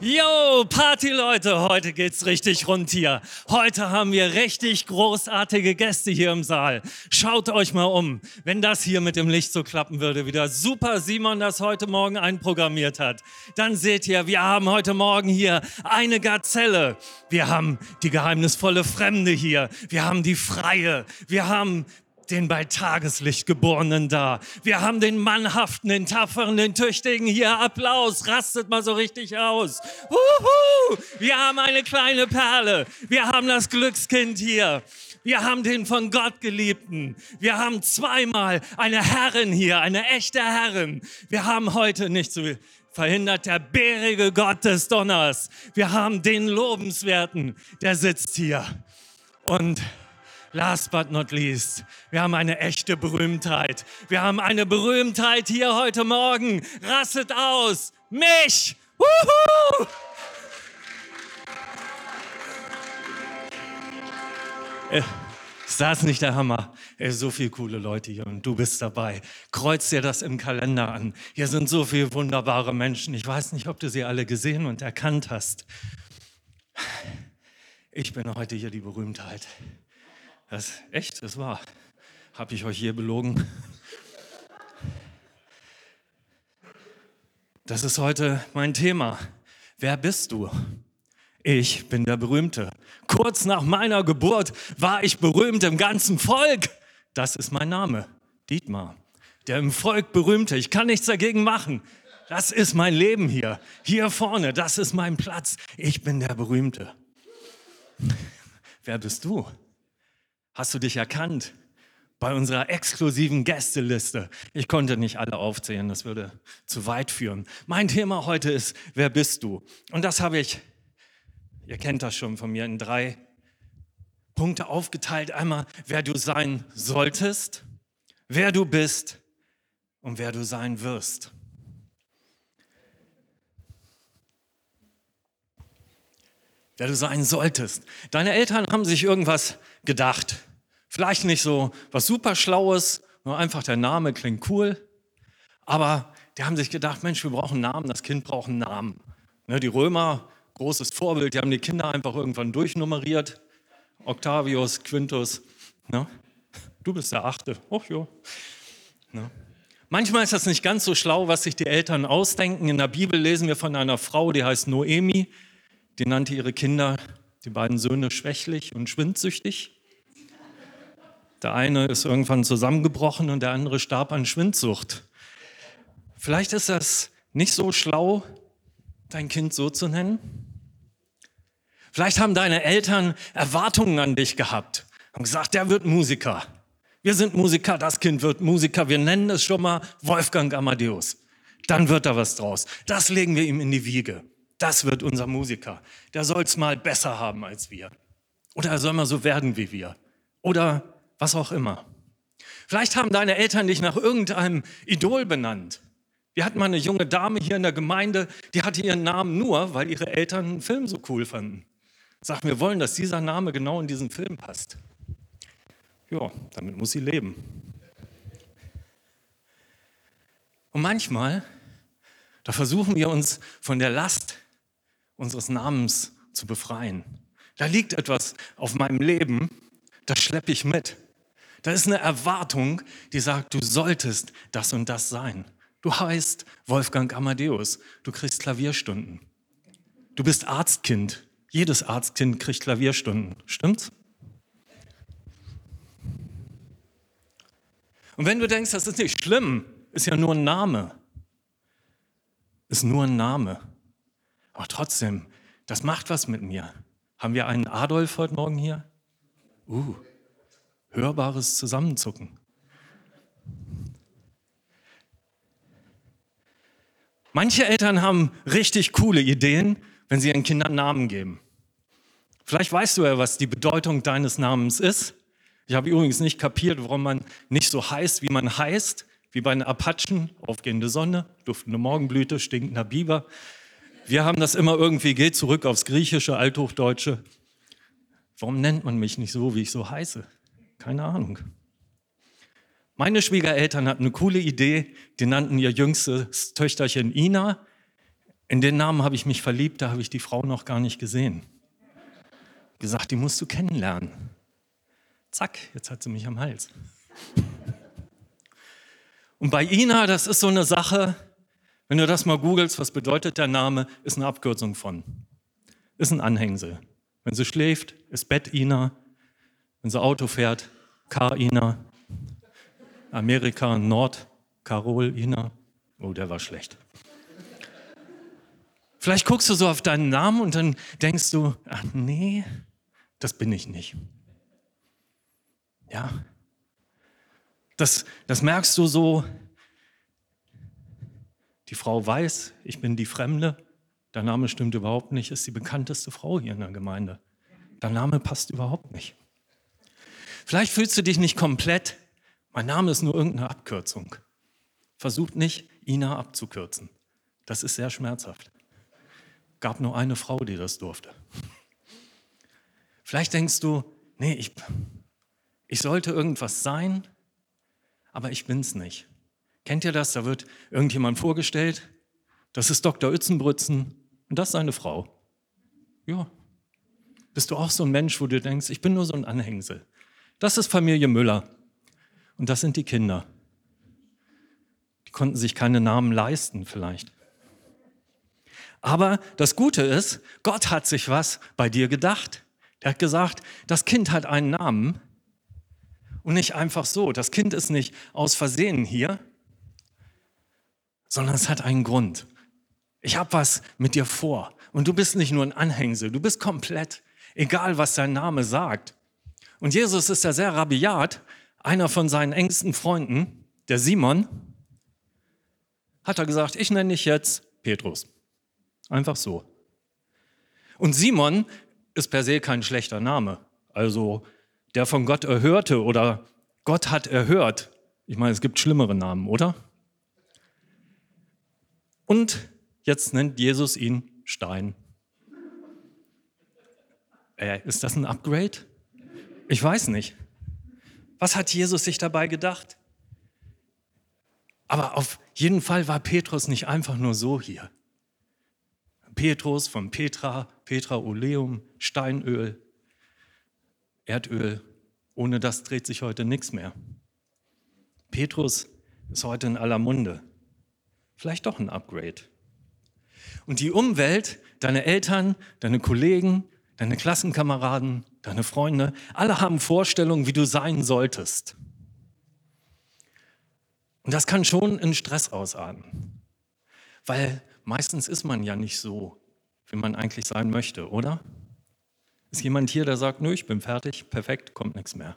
Yo, Party-Leute, heute geht's richtig rund hier. Heute haben wir richtig großartige Gäste hier im Saal. Schaut euch mal um, wenn das hier mit dem Licht so klappen würde, wie der Super Simon das heute Morgen einprogrammiert hat. Dann seht ihr, wir haben heute Morgen hier eine Gazelle. Wir haben die geheimnisvolle Fremde hier. Wir haben die Freie. Wir haben den bei Tageslicht geborenen da. Wir haben den mannhaften, den tapferen, den tüchtigen hier. Applaus, rastet mal so richtig aus. Wuhu! Wir haben eine kleine Perle. Wir haben das Glückskind hier. Wir haben den von Gott geliebten. Wir haben zweimal eine Herrin hier, eine echte Herrin. Wir haben heute nicht so verhindert der bärige Gott des Donners. Wir haben den Lobenswerten, der sitzt hier. Und last but not least, wir haben eine echte Berühmtheit. Wir haben eine Berühmtheit hier heute Morgen. Rasset aus. Mich. Wuhu! Äh, ist das nicht der Hammer? Ey, so viele coole Leute hier und du bist dabei. Kreuz dir das im Kalender an. Hier sind so viele wunderbare Menschen. Ich weiß nicht, ob du sie alle gesehen und erkannt hast. Ich bin heute hier die Berühmtheit. Das echt, das war. Habe ich euch hier belogen? Das ist heute mein Thema. Wer bist du? Ich bin der Berühmte. Kurz nach meiner Geburt war ich berühmt im ganzen Volk. Das ist mein Name, Dietmar. Der im Volk Berühmte. Ich kann nichts dagegen machen. Das ist mein Leben hier. Hier vorne, das ist mein Platz. Ich bin der Berühmte. Wer bist du? Hast du dich erkannt? Bei unserer exklusiven Gästeliste. Ich konnte nicht alle aufzählen, das würde zu weit führen. Mein Thema heute ist, wer bist du? Und das habe ich, ihr kennt das schon von mir, in drei Punkte aufgeteilt. Einmal, wer du sein solltest, wer du bist und wer du sein wirst. Wer du sein solltest. Deine Eltern haben sich irgendwas gedacht. Vielleicht nicht so was super Schlaues, nur einfach der Name klingt cool. Aber die haben sich gedacht, Mensch, wir brauchen Namen, das Kind braucht einen Namen. Ne, die Römer, großes Vorbild, die haben die Kinder einfach irgendwann durchnummeriert. Octavius, Quintus. Ne? Du bist der Achte. Och jo. Ne? Manchmal ist das nicht ganz so schlau, was sich die Eltern ausdenken. In der Bibel lesen wir von einer Frau, die heißt Noemi. Die nannte ihre Kinder, die beiden Söhne, schwächlich und schwindsüchtig. Der eine ist irgendwann zusammengebrochen und der andere starb an Schwindsucht. Vielleicht ist das nicht so schlau, dein Kind so zu nennen. Vielleicht haben deine Eltern Erwartungen an dich gehabt und gesagt, der wird Musiker. Wir sind Musiker, das Kind wird Musiker. Wir nennen es schon mal Wolfgang Amadeus. Dann wird da was draus. Das legen wir ihm in die Wiege das wird unser Musiker. Der soll es mal besser haben als wir. Oder er soll mal so werden wie wir. Oder was auch immer. Vielleicht haben deine Eltern dich nach irgendeinem Idol benannt. Wir hatten mal eine junge Dame hier in der Gemeinde, die hatte ihren Namen nur, weil ihre Eltern einen Film so cool fanden. Sagten, wir wollen, dass dieser Name genau in diesen Film passt. Ja, damit muss sie leben. Und manchmal, da versuchen wir uns von der Last unseres Namens zu befreien. Da liegt etwas auf meinem Leben, das schleppe ich mit. Da ist eine Erwartung, die sagt, du solltest das und das sein. Du heißt Wolfgang Amadeus, du kriegst Klavierstunden. Du bist Arztkind. Jedes Arztkind kriegt Klavierstunden. Stimmt's? Und wenn du denkst, das ist nicht schlimm, ist ja nur ein Name. Ist nur ein Name. Aber trotzdem, das macht was mit mir. Haben wir einen Adolf heute Morgen hier? Uh, hörbares Zusammenzucken. Manche Eltern haben richtig coole Ideen, wenn sie ihren Kindern Namen geben. Vielleicht weißt du ja, was die Bedeutung deines Namens ist. Ich habe übrigens nicht kapiert, warum man nicht so heißt, wie man heißt, wie bei den Apachen, aufgehende Sonne, duftende Morgenblüte, stinkender Biber. Wir haben das immer irgendwie, geht zurück aufs Griechische, Althochdeutsche. Warum nennt man mich nicht so, wie ich so heiße? Keine Ahnung. Meine Schwiegereltern hatten eine coole Idee, die nannten ihr jüngstes Töchterchen Ina. In den Namen habe ich mich verliebt, da habe ich die Frau noch gar nicht gesehen. Gesagt, die musst du kennenlernen. Zack, jetzt hat sie mich am Hals. Und bei Ina, das ist so eine Sache, wenn du das mal googelst, was bedeutet der Name, ist eine Abkürzung von. Ist ein Anhängsel. Wenn sie schläft, ist Bett Ina. Wenn sie Auto fährt, Car Ina. Amerika, Nord, Carol Ina. Oh, der war schlecht. Vielleicht guckst du so auf deinen Namen und dann denkst du, ach nee, das bin ich nicht. Ja, das, das merkst du so. Die Frau weiß, ich bin die Fremde. Der Name stimmt überhaupt nicht, ist die bekannteste Frau hier in der Gemeinde. Der Name passt überhaupt nicht. Vielleicht fühlst du dich nicht komplett. Mein Name ist nur irgendeine Abkürzung. Versucht nicht, Ina abzukürzen. Das ist sehr schmerzhaft. Gab nur eine Frau, die das durfte. Vielleicht denkst du, nee, ich, ich sollte irgendwas sein, aber ich bin's nicht. Kennt ihr das? Da wird irgendjemand vorgestellt. Das ist Dr. Ützenbrützen und das ist seine Frau. Ja. Bist du auch so ein Mensch, wo du denkst, ich bin nur so ein Anhängsel? Das ist Familie Müller und das sind die Kinder. Die konnten sich keine Namen leisten vielleicht. Aber das Gute ist, Gott hat sich was bei dir gedacht. Er hat gesagt, das Kind hat einen Namen und nicht einfach so. Das Kind ist nicht aus Versehen hier, sondern es hat einen Grund. Ich habe was mit dir vor und du bist nicht nur ein Anhängsel, du bist komplett, egal was dein Name sagt. Und Jesus ist ja sehr rabiat. Einer von seinen engsten Freunden, der Simon, hat er gesagt, ich nenne dich jetzt Petrus. Einfach so. Und Simon ist per se kein schlechter Name. Also der von Gott erhörte oder Gott hat erhört. Ich meine, es gibt schlimmere Namen, oder? Und jetzt nennt Jesus ihn Stein. Äh, ist das ein Upgrade? Ich weiß nicht. Was hat Jesus sich dabei gedacht? Aber auf jeden Fall war Petrus nicht einfach nur so hier. Petrus von Petra, Petra Oleum, Steinöl. Erdöl, ohne das dreht sich heute nichts mehr. Petrus ist heute in aller Munde. Vielleicht doch ein Upgrade. Und die Umwelt, deine Eltern, deine Kollegen, deine Klassenkameraden, deine Freunde, alle haben Vorstellungen, wie du sein solltest. Und das kann schon in Stress ausarten. Weil meistens ist man ja nicht so, wie man eigentlich sein möchte, oder? Ist jemand hier, der sagt, nö, ich bin fertig, perfekt, kommt nichts mehr.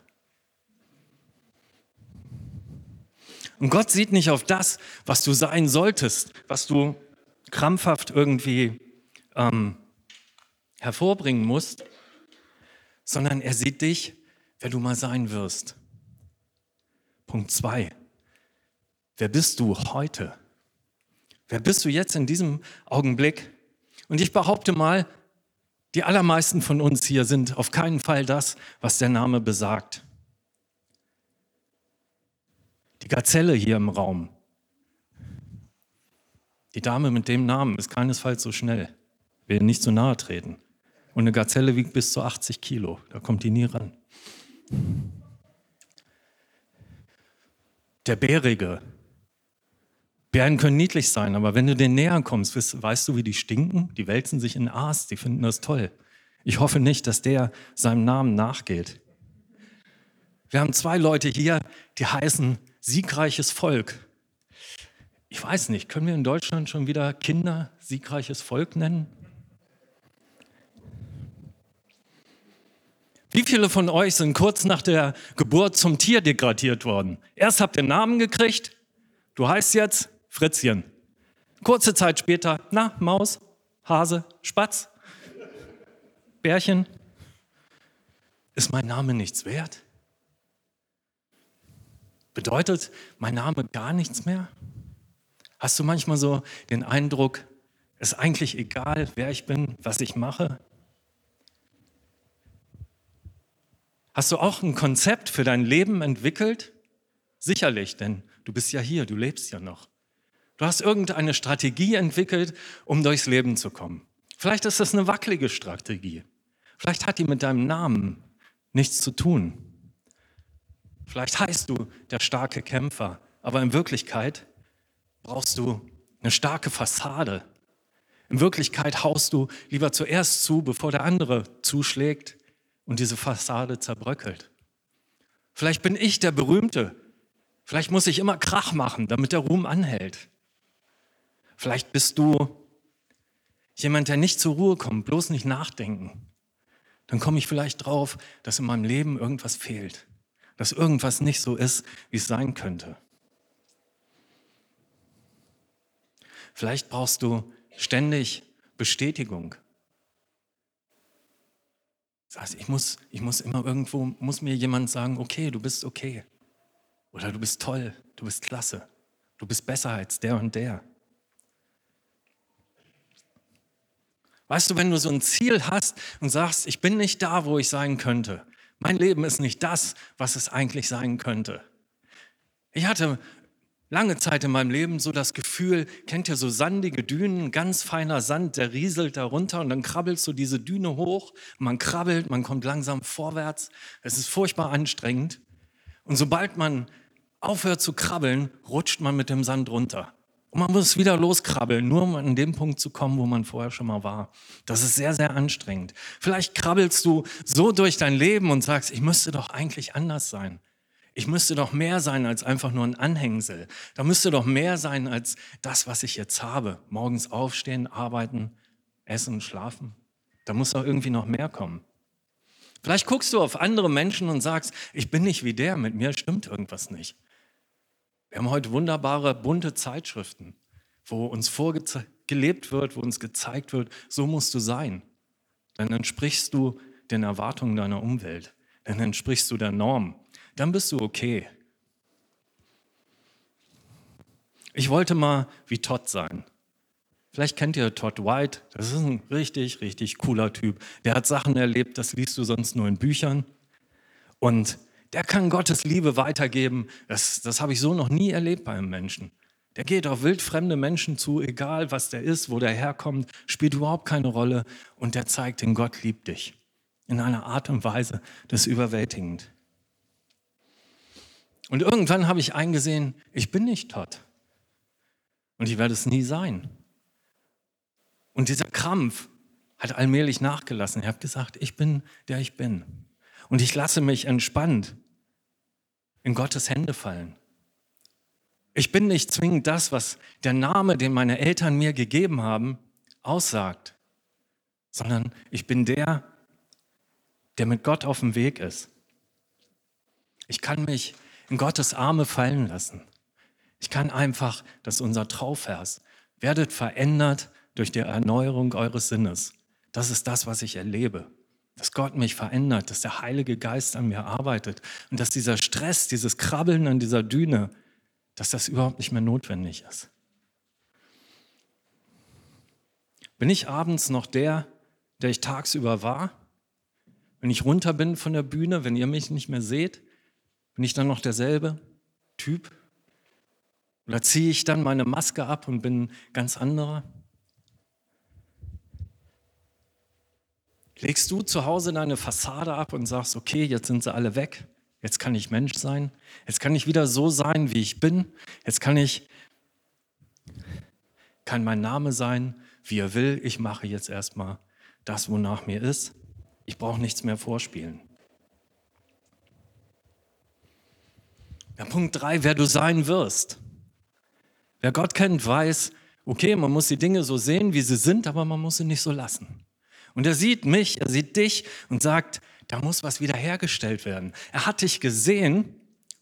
Und Gott sieht nicht auf das, was du sein solltest, was du krampfhaft irgendwie ähm, hervorbringen musst, sondern er sieht dich, wer du mal sein wirst. Punkt zwei. Wer bist du heute? Wer bist du jetzt in diesem Augenblick? Und ich behaupte mal, die allermeisten von uns hier sind auf keinen Fall das, was der Name besagt. Die Gazelle hier im Raum. Die Dame mit dem Namen ist keinesfalls so schnell. Will nicht zu nahe treten. Und eine Gazelle wiegt bis zu 80 Kilo. Da kommt die nie ran. Der Bärige. Bären können niedlich sein, aber wenn du denen näher kommst, weißt du, wie die stinken? Die wälzen sich in Aas, die finden das toll. Ich hoffe nicht, dass der seinem Namen nachgeht. Wir haben zwei Leute hier, die heißen siegreiches Volk. Ich weiß nicht, können wir in Deutschland schon wieder Kinder siegreiches Volk nennen? Wie viele von euch sind kurz nach der Geburt zum Tier degradiert worden? Erst habt ihr Namen gekriegt, du heißt jetzt Fritzchen. Kurze Zeit später, na, Maus, Hase, Spatz, Bärchen. Ist mein Name nichts wert? Bedeutet mein Name gar nichts mehr? Hast du manchmal so den Eindruck, es ist eigentlich egal, wer ich bin, was ich mache? Hast du auch ein Konzept für dein Leben entwickelt? Sicherlich, denn du bist ja hier, du lebst ja noch. Du hast irgendeine Strategie entwickelt, um durchs Leben zu kommen. Vielleicht ist das eine wackelige Strategie. Vielleicht hat die mit deinem Namen nichts zu tun. Vielleicht heißt du der starke Kämpfer, aber in Wirklichkeit brauchst du eine starke Fassade. In Wirklichkeit haust du lieber zuerst zu, bevor der andere zuschlägt und diese Fassade zerbröckelt. Vielleicht bin ich der Berühmte. Vielleicht muss ich immer Krach machen, damit der Ruhm anhält. Vielleicht bist du jemand, der nicht zur Ruhe kommt, bloß nicht nachdenken. Dann komme ich vielleicht drauf, dass in meinem Leben irgendwas fehlt, dass irgendwas nicht so ist, wie es sein könnte. Vielleicht brauchst du ständig Bestätigung. Das heißt, ich muss, ich muss immer irgendwo, muss mir jemand sagen, okay, du bist okay. Oder du bist toll, du bist klasse, du bist besser als der und der. Weißt du, wenn du so ein Ziel hast und sagst, ich bin nicht da, wo ich sein könnte, mein Leben ist nicht das, was es eigentlich sein könnte. Ich hatte lange Zeit in meinem Leben so das Gefühl, kennt ihr so sandige Dünen, ganz feiner Sand, der rieselt da runter und dann krabbelst du diese Düne hoch, man krabbelt, man kommt langsam vorwärts, es ist furchtbar anstrengend und sobald man aufhört zu krabbeln, rutscht man mit dem Sand runter. Und man muss wieder loskrabbeln, nur um an den Punkt zu kommen, wo man vorher schon mal war. Das ist sehr, sehr anstrengend. Vielleicht krabbelst du so durch dein Leben und sagst, ich müsste doch eigentlich anders sein. Ich müsste doch mehr sein als einfach nur ein Anhängsel. Da müsste doch mehr sein als das, was ich jetzt habe. Morgens aufstehen, arbeiten, essen, schlafen. Da muss doch irgendwie noch mehr kommen. Vielleicht guckst du auf andere Menschen und sagst, ich bin nicht wie der, mit mir stimmt irgendwas nicht. Wir haben heute wunderbare, bunte Zeitschriften, wo uns vorgelebt wird, wo uns gezeigt wird, so musst du sein. Dann entsprichst du den Erwartungen deiner Umwelt. Dann entsprichst du der Norm dann bist du okay. Ich wollte mal wie Todd sein. Vielleicht kennt ihr Todd White, das ist ein richtig, richtig cooler Typ. Der hat Sachen erlebt, das liest du sonst nur in Büchern. Und der kann Gottes Liebe weitergeben. Das, das habe ich so noch nie erlebt bei einem Menschen. Der geht auf wildfremde Menschen zu, egal was der ist, wo der herkommt, spielt überhaupt keine Rolle. Und der zeigt, den Gott liebt dich. In einer Art und Weise, das ist überwältigend. Und irgendwann habe ich eingesehen, ich bin nicht Todd. Und ich werde es nie sein. Und dieser Krampf hat allmählich nachgelassen. Ich habe gesagt, ich bin der ich bin. Und ich lasse mich entspannt in Gottes Hände fallen. Ich bin nicht zwingend das, was der Name, den meine Eltern mir gegeben haben, aussagt, sondern ich bin der, der mit Gott auf dem Weg ist. Ich kann mich in Gottes Arme fallen lassen. Ich kann einfach, das ist unser Trauvers, werdet verändert durch die Erneuerung eures Sinnes. Das ist das, was ich erlebe. Dass Gott mich verändert, dass der Heilige Geist an mir arbeitet und dass dieser Stress, dieses Krabbeln an dieser Düne, dass das überhaupt nicht mehr notwendig ist. Bin ich abends noch der, der ich tagsüber war? Wenn ich runter bin von der Bühne, wenn ihr mich nicht mehr seht? Bin ich dann noch derselbe Typ? Oder ziehe ich dann meine Maske ab und bin ganz anderer? Legst du zu Hause deine Fassade ab und sagst, okay, jetzt sind sie alle weg, jetzt kann ich Mensch sein, jetzt kann ich wieder so sein, wie ich bin, jetzt kann ich, kann mein Name sein, wie er will, ich mache jetzt erstmal das, wonach mir ist, ich brauche nichts mehr vorspielen. Ja, Punkt drei, wer du sein wirst. Wer Gott kennt, weiß, okay, man muss die Dinge so sehen, wie sie sind, aber man muss sie nicht so lassen. Und er sieht mich, er sieht dich und sagt, da muss was wiederhergestellt werden. Er hat dich gesehen,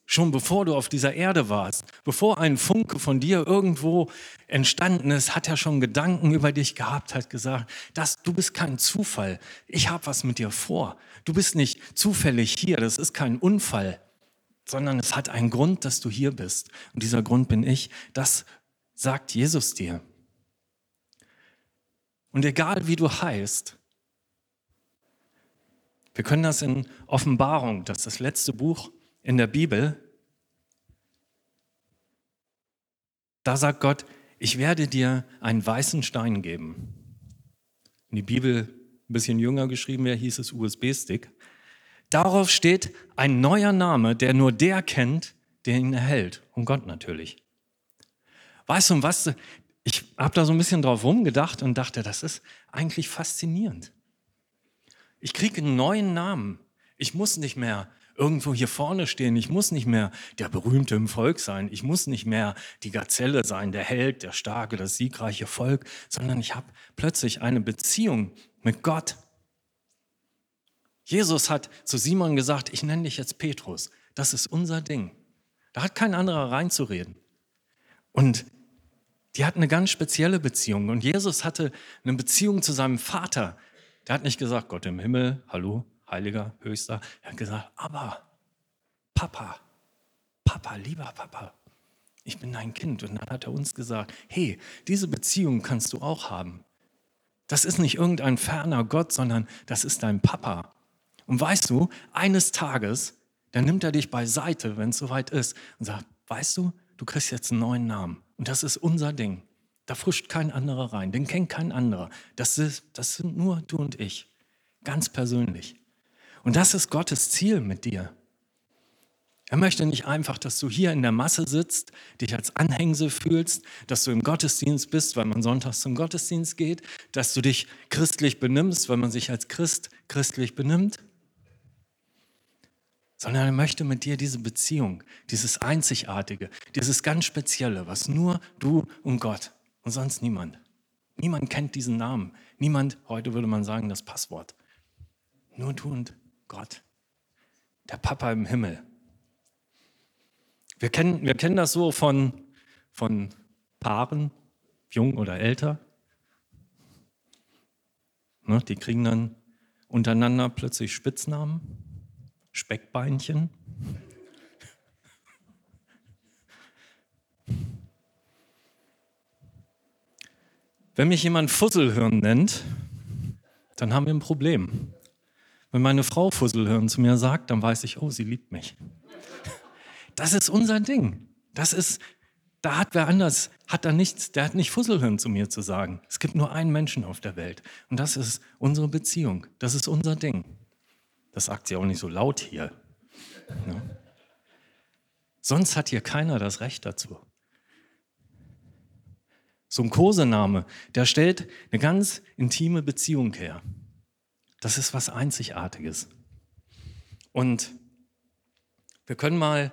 schon bevor du auf dieser Erde warst, bevor ein Funke von dir irgendwo entstanden ist, hat er schon Gedanken über dich gehabt, hat gesagt, dass du bist kein Zufall. Ich habe was mit dir vor. Du bist nicht zufällig hier. Das ist kein Unfall sondern es hat einen Grund, dass du hier bist. Und dieser Grund bin ich. Das sagt Jesus dir. Und egal wie du heißt, wir können das in Offenbarung, das ist das letzte Buch in der Bibel, da sagt Gott, ich werde dir einen weißen Stein geben. In die Bibel ein bisschen jünger geschrieben wäre, hieß es USB-Stick. Darauf steht ein neuer Name, der nur der kennt, der ihn erhält. Und Gott natürlich. Weißt du, was? Ich habe da so ein bisschen drauf rumgedacht und dachte, das ist eigentlich faszinierend. Ich kriege einen neuen Namen. Ich muss nicht mehr irgendwo hier vorne stehen. Ich muss nicht mehr der Berühmte im Volk sein. Ich muss nicht mehr die Gazelle sein, der Held, der starke, das siegreiche Volk, sondern ich habe plötzlich eine Beziehung mit Gott. Jesus hat zu Simon gesagt, ich nenne dich jetzt Petrus. Das ist unser Ding. Da hat kein anderer reinzureden. Und die hatten eine ganz spezielle Beziehung. Und Jesus hatte eine Beziehung zu seinem Vater. Der hat nicht gesagt, Gott im Himmel, hallo, Heiliger, Höchster. Er hat gesagt, aber Papa, Papa, lieber Papa, ich bin dein Kind. Und dann hat er uns gesagt, hey, diese Beziehung kannst du auch haben. Das ist nicht irgendein ferner Gott, sondern das ist dein Papa. Und weißt du, eines Tages, dann nimmt er dich beiseite, wenn es soweit ist, und sagt, weißt du, du kriegst jetzt einen neuen Namen. Und das ist unser Ding. Da frischt kein anderer rein, den kennt kein anderer. Das, ist, das sind nur du und ich, ganz persönlich. Und das ist Gottes Ziel mit dir. Er möchte nicht einfach, dass du hier in der Masse sitzt, dich als Anhängsel fühlst, dass du im Gottesdienst bist, weil man sonntags zum Gottesdienst geht, dass du dich christlich benimmst, weil man sich als Christ christlich benimmt, sondern er möchte mit dir diese Beziehung, dieses Einzigartige, dieses ganz Spezielle, was nur du und Gott und sonst niemand. Niemand kennt diesen Namen. Niemand, heute würde man sagen, das Passwort. Nur du und Gott, der Papa im Himmel. Wir kennen, wir kennen das so von, von Paaren, jung oder älter. Ne, die kriegen dann untereinander plötzlich Spitznamen, Speckbeinchen. Wenn mich jemand Fusselhirn nennt, dann haben wir ein Problem. Wenn meine Frau Fusselhirn zu mir sagt, dann weiß ich, oh, sie liebt mich. Das ist unser Ding. Das ist, da hat wer anders, hat da nichts, der hat nicht Fusselhirn zu mir zu sagen. Es gibt nur einen Menschen auf der Welt. Und das ist unsere Beziehung. Das ist unser Ding. Das sagt sie auch nicht so laut hier. Ja. Sonst hat hier keiner das Recht dazu. So ein Kosename, der stellt eine ganz intime Beziehung her. Das ist was Einzigartiges. Und wir können mal,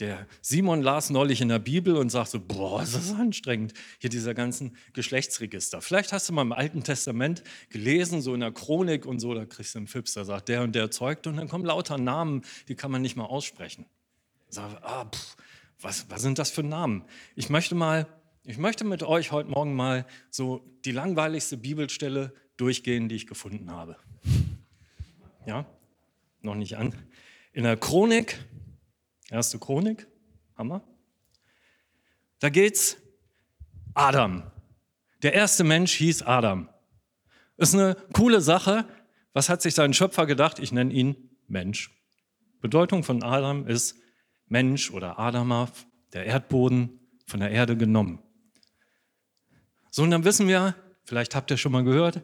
der Simon las neulich in der Bibel und sagte, boah, ist das anstrengend, hier dieser ganzen Geschlechtsregister. Vielleicht hast du mal im Alten Testament gelesen, so in der Chronik und so, da kriegst du einen Fips, da sagt der und der zeugt und dann kommen lauter Namen, die kann man nicht mal aussprechen. Sag, ah, pff, was, was sind das für Namen? Ich möchte mal, ich möchte mit euch heute Morgen mal so die langweiligste Bibelstelle durchgehen, die ich gefunden habe. Ja, noch nicht an. In der Chronik, erste Chronik, Hammer. Da geht's Adam. Der erste Mensch hieß Adam. Ist eine coole Sache. Was hat sich sein Schöpfer gedacht? Ich nenne ihn Mensch. Bedeutung von Adam ist Mensch oder Adama, der Erdboden von der Erde genommen. So, und dann wissen wir, vielleicht habt ihr schon mal gehört,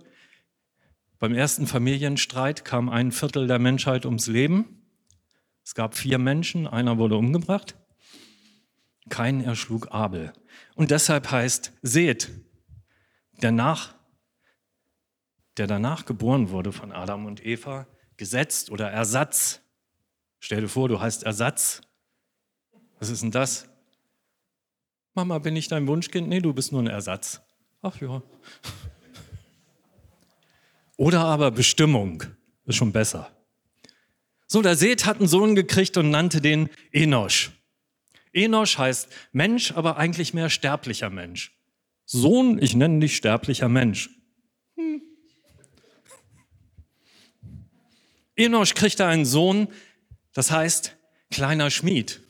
beim ersten Familienstreit kam ein Viertel der Menschheit ums Leben. Es gab vier Menschen, einer wurde umgebracht. Kein erschlug Abel. Und deshalb heißt Seth, der, nach, der danach geboren wurde von Adam und Eva, gesetzt oder Ersatz. Stell dir vor, du heißt Ersatz. Was ist denn das? Mama, bin ich dein Wunschkind? Nee, du bist nur ein Ersatz. Ach ja. Oder aber Bestimmung, ist schon besser. So, der Seth hat einen Sohn gekriegt und nannte den Enosch. Enosch heißt Mensch, aber eigentlich mehr sterblicher Mensch. Sohn, ich nenne dich sterblicher Mensch. Hm. Enosch kriegt einen Sohn, das heißt kleiner Schmied.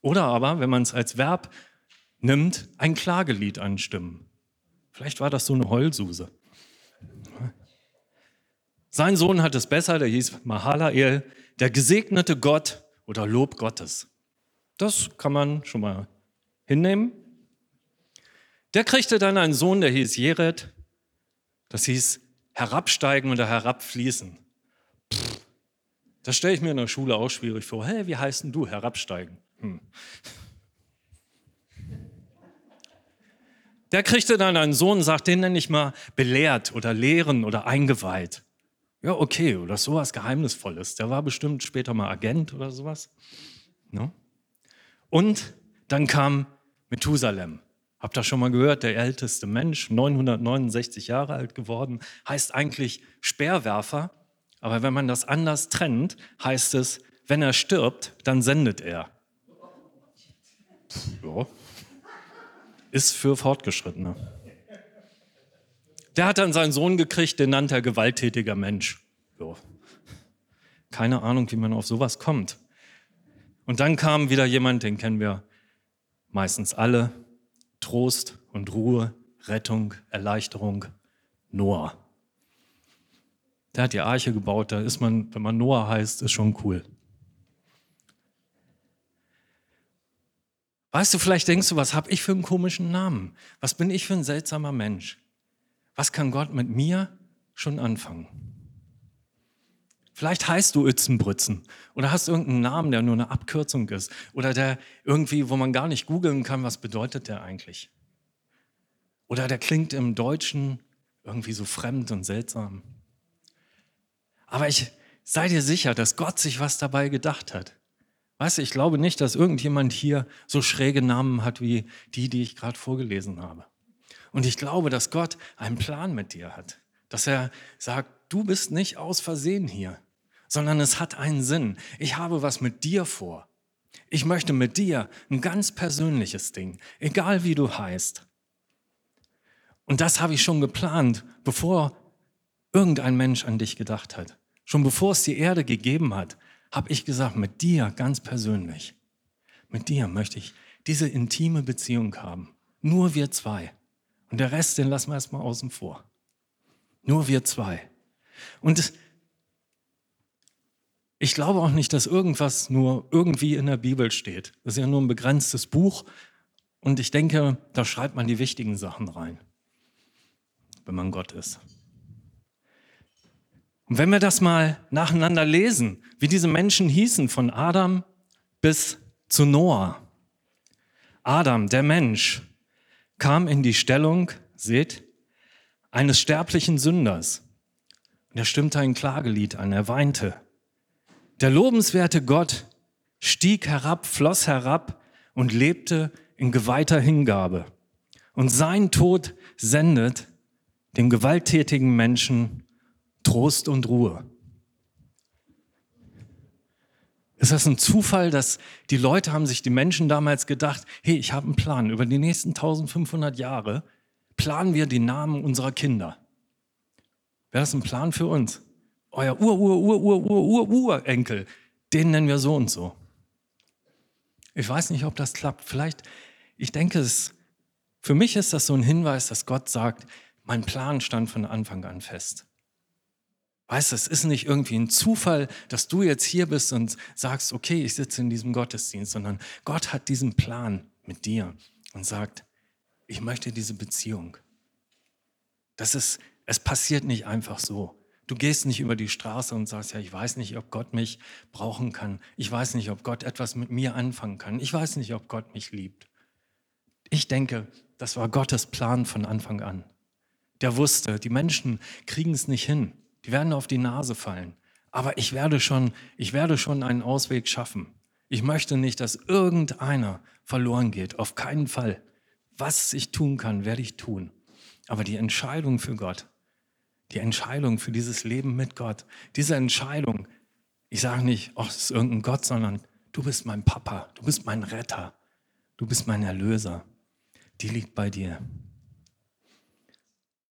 Oder aber, wenn man es als Verb nimmt, ein Klagelied anstimmen. Vielleicht war das so eine Heulsuse. Sein Sohn hat es besser, der hieß Mahalael, der gesegnete Gott oder Lob Gottes. Das kann man schon mal hinnehmen. Der kriegte dann einen Sohn, der hieß Jered. Das hieß herabsteigen oder herabfließen. Pff, das stelle ich mir in der Schule auch schwierig vor. Hey, wie heißt denn du? Herabsteigen. Hm. Der kriegte dann einen Sohn, sagt, den nenne ich mal belehrt oder lehren oder eingeweiht. Ja, okay, oder sowas Geheimnisvolles. Der war bestimmt später mal Agent oder sowas. No? Und dann kam Methusalem. Habt ihr schon mal gehört, der älteste Mensch, 969 Jahre alt geworden, heißt eigentlich Speerwerfer. Aber wenn man das anders trennt, heißt es, wenn er stirbt, dann sendet er. Ja. Ist für Fortgeschrittene. Der hat dann seinen Sohn gekriegt, den nannte er gewalttätiger Mensch. Ja. Keine Ahnung, wie man auf sowas kommt. Und dann kam wieder jemand, den kennen wir meistens alle. Trost und Ruhe, Rettung, Erleichterung, Noah. Der hat die Arche gebaut, da ist man, wenn man Noah heißt, ist schon cool. Weißt du, vielleicht denkst du, was habe ich für einen komischen Namen? Was bin ich für ein seltsamer Mensch? Was kann Gott mit mir schon anfangen? Vielleicht heißt du Ützenbrützen oder hast irgendeinen Namen, der nur eine Abkürzung ist oder der irgendwie, wo man gar nicht googeln kann, was bedeutet der eigentlich? Oder der klingt im Deutschen irgendwie so fremd und seltsam. Aber ich sei dir sicher, dass Gott sich was dabei gedacht hat. Weißt du, ich glaube nicht, dass irgendjemand hier so schräge Namen hat wie die, die ich gerade vorgelesen habe. Und ich glaube, dass Gott einen Plan mit dir hat. Dass er sagt, du bist nicht aus Versehen hier, sondern es hat einen Sinn. Ich habe was mit dir vor. Ich möchte mit dir ein ganz persönliches Ding, egal wie du heißt. Und das habe ich schon geplant, bevor irgendein Mensch an dich gedacht hat. Schon bevor es die Erde gegeben hat, habe ich gesagt, mit dir ganz persönlich, mit dir möchte ich diese intime Beziehung haben. Nur wir zwei. Und der Rest, den lassen wir erstmal außen vor. Nur wir zwei. Und ich glaube auch nicht, dass irgendwas nur irgendwie in der Bibel steht. Das ist ja nur ein begrenztes Buch. Und ich denke, da schreibt man die wichtigen Sachen rein, wenn man Gott ist. Und wenn wir das mal nacheinander lesen, wie diese Menschen hießen, von Adam bis zu Noah. Adam, der Mensch, kam in die Stellung, seht, eines sterblichen Sünders. Und er stimmte ein Klagelied an, er weinte. Der lobenswerte Gott stieg herab, floss herab und lebte in geweihter Hingabe. Und sein Tod sendet dem gewalttätigen Menschen Trost und Ruhe. Ist das ein Zufall, dass die Leute haben sich, die Menschen damals gedacht, hey, ich habe einen Plan, über die nächsten 1500 Jahre planen wir die Namen unserer Kinder. Wäre das ein Plan für uns? Euer Ur, Ur, Ur, Ur, Ur, Ur, Urenkel, den nennen wir so und so. Ich weiß nicht, ob das klappt. Vielleicht, ich denke, es, für mich ist das so ein Hinweis, dass Gott sagt, mein Plan stand von Anfang an fest. Weißt du, es ist nicht irgendwie ein Zufall, dass du jetzt hier bist und sagst, okay, ich sitze in diesem Gottesdienst, sondern Gott hat diesen Plan mit dir und sagt, ich möchte diese Beziehung. Das ist, es passiert nicht einfach so. Du gehst nicht über die Straße und sagst, ja, ich weiß nicht, ob Gott mich brauchen kann. Ich weiß nicht, ob Gott etwas mit mir anfangen kann. Ich weiß nicht, ob Gott mich liebt. Ich denke, das war Gottes Plan von Anfang an. Der wusste, die Menschen kriegen es nicht hin. Die werden auf die Nase fallen. Aber ich werde schon, ich werde schon einen Ausweg schaffen. Ich möchte nicht, dass irgendeiner verloren geht. Auf keinen Fall. Was ich tun kann, werde ich tun. Aber die Entscheidung für Gott, die Entscheidung für dieses Leben mit Gott, diese Entscheidung, ich sage nicht, oh, es ist irgendein Gott, sondern du bist mein Papa, du bist mein Retter, du bist mein Erlöser, die liegt bei dir.